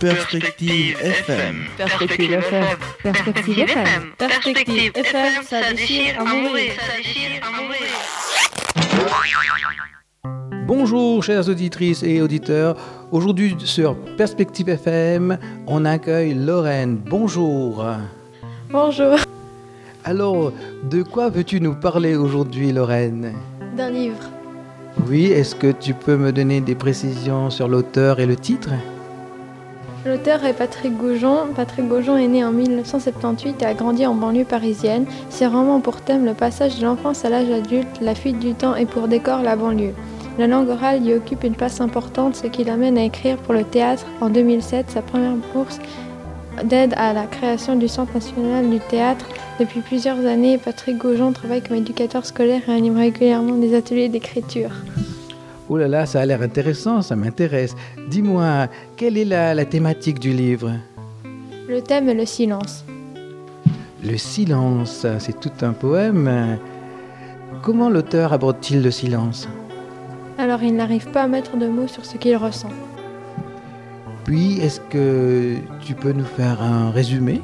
Perspective FM. Perspective FM. Perspective FM. Perspective FM, ça déchire à mourir. Bonjour chères auditrices et auditeurs. Aujourd'hui sur Perspective FM, on accueille Lorraine. Bonjour. Bonjour. Alors, de quoi veux-tu nous parler aujourd'hui Lorraine? D'un livre. Oui, est-ce que tu peux me donner des précisions sur l'auteur et le titre? L'auteur est Patrick Goujon. Patrick Goujon est né en 1978 et a grandi en banlieue parisienne. Ses romans ont pour thème le passage de l'enfance à l'âge adulte, la fuite du temps et pour décor la banlieue. La langue orale y occupe une place importante, ce qui l'amène à écrire pour le théâtre en 2007 sa première bourse d'aide à la création du Centre national du théâtre. Depuis plusieurs années, Patrick Goujon travaille comme éducateur scolaire et anime régulièrement des ateliers d'écriture. Oh là là, ça a l'air intéressant, ça m'intéresse. Dis-moi, quelle est la, la thématique du livre? Le thème est le silence. Le silence, c'est tout un poème. Comment l'auteur aborde-t-il le silence? Alors il n'arrive pas à mettre de mots sur ce qu'il ressent. Puis, est-ce que tu peux nous faire un résumé?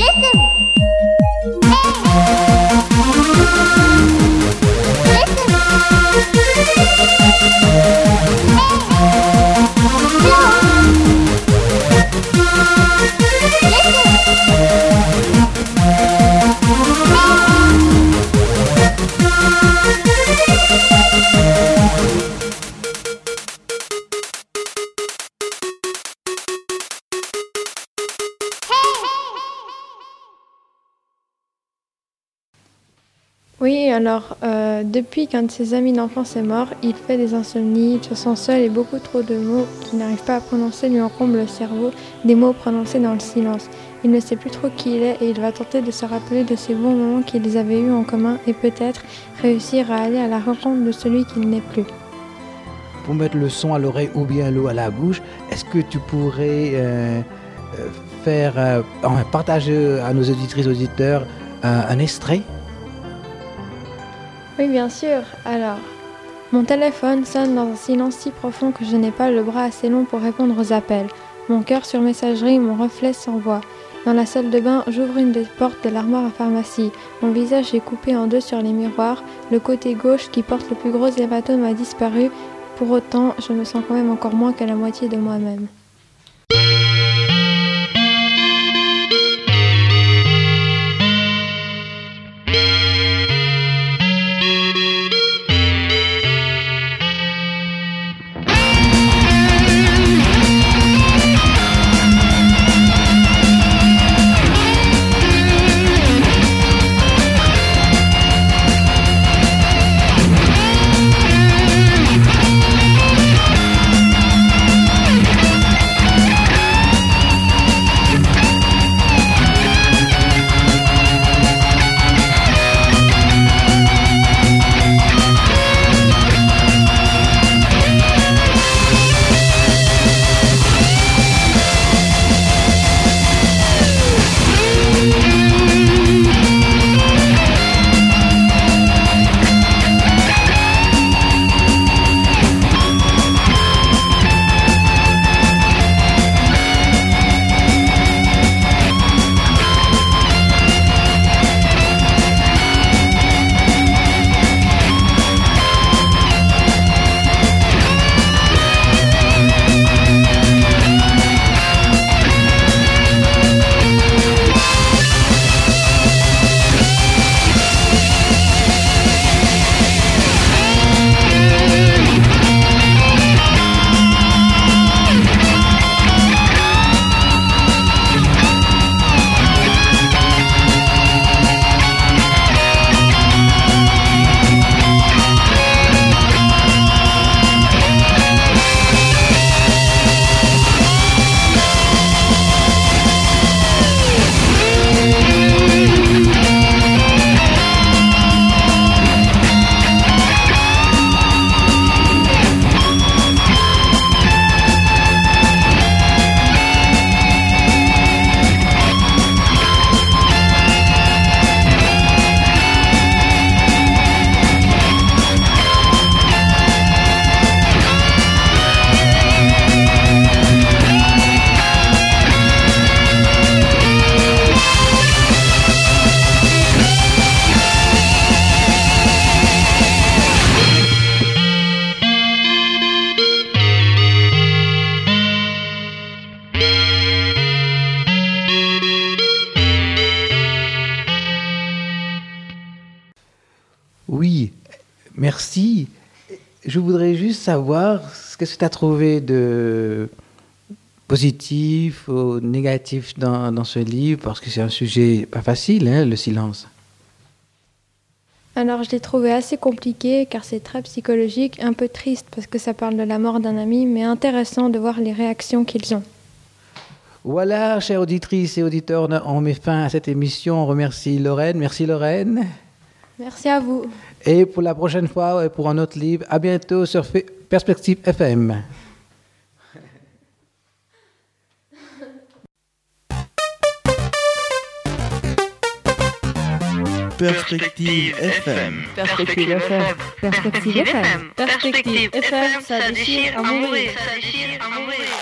Listen. Oui, alors euh, depuis qu'un de ses amis d'enfance est mort, il fait des insomnies, se sent seul et beaucoup trop de mots qu'il n'arrive pas à prononcer lui encombrent le cerveau, des mots prononcés dans le silence. Il ne sait plus trop qui il est et il va tenter de se rappeler de ces bons moments qu'ils avaient eus en commun et peut-être réussir à aller à la rencontre de celui qu'il n'est plus. Pour mettre le son à l'oreille ou bien l'eau à la bouche, est-ce que tu pourrais euh, euh, faire partager à nos auditrices auditeurs un extrait? Oui, bien sûr. Alors, mon téléphone sonne dans un silence si profond que je n'ai pas le bras assez long pour répondre aux appels. Mon cœur sur messagerie, mon reflet sans voix. Dans la salle de bain, j'ouvre une des portes de l'armoire à pharmacie. Mon visage est coupé en deux sur les miroirs. Le côté gauche qui porte le plus gros hématome a disparu. Pour autant, je me sens quand même encore moins qu'à la moitié de moi-même. Merci. Je voudrais juste savoir ce que tu as trouvé de positif ou négatif dans, dans ce livre, parce que c'est un sujet pas facile, hein, le silence. Alors je l'ai trouvé assez compliqué car c'est très psychologique, un peu triste parce que ça parle de la mort d'un ami, mais intéressant de voir les réactions qu'ils ont. Voilà, chères auditrices et auditeurs, on met fin à cette émission. On remercie Lorraine. Merci Lorraine. Merci à vous. Et pour la prochaine fois, pour un autre livre, à bientôt sur Perspective FM. Perspective FM. Perspective FM. Perspective FM. Perspective FM, ça déchire à mourir. Ça déchire à mourir.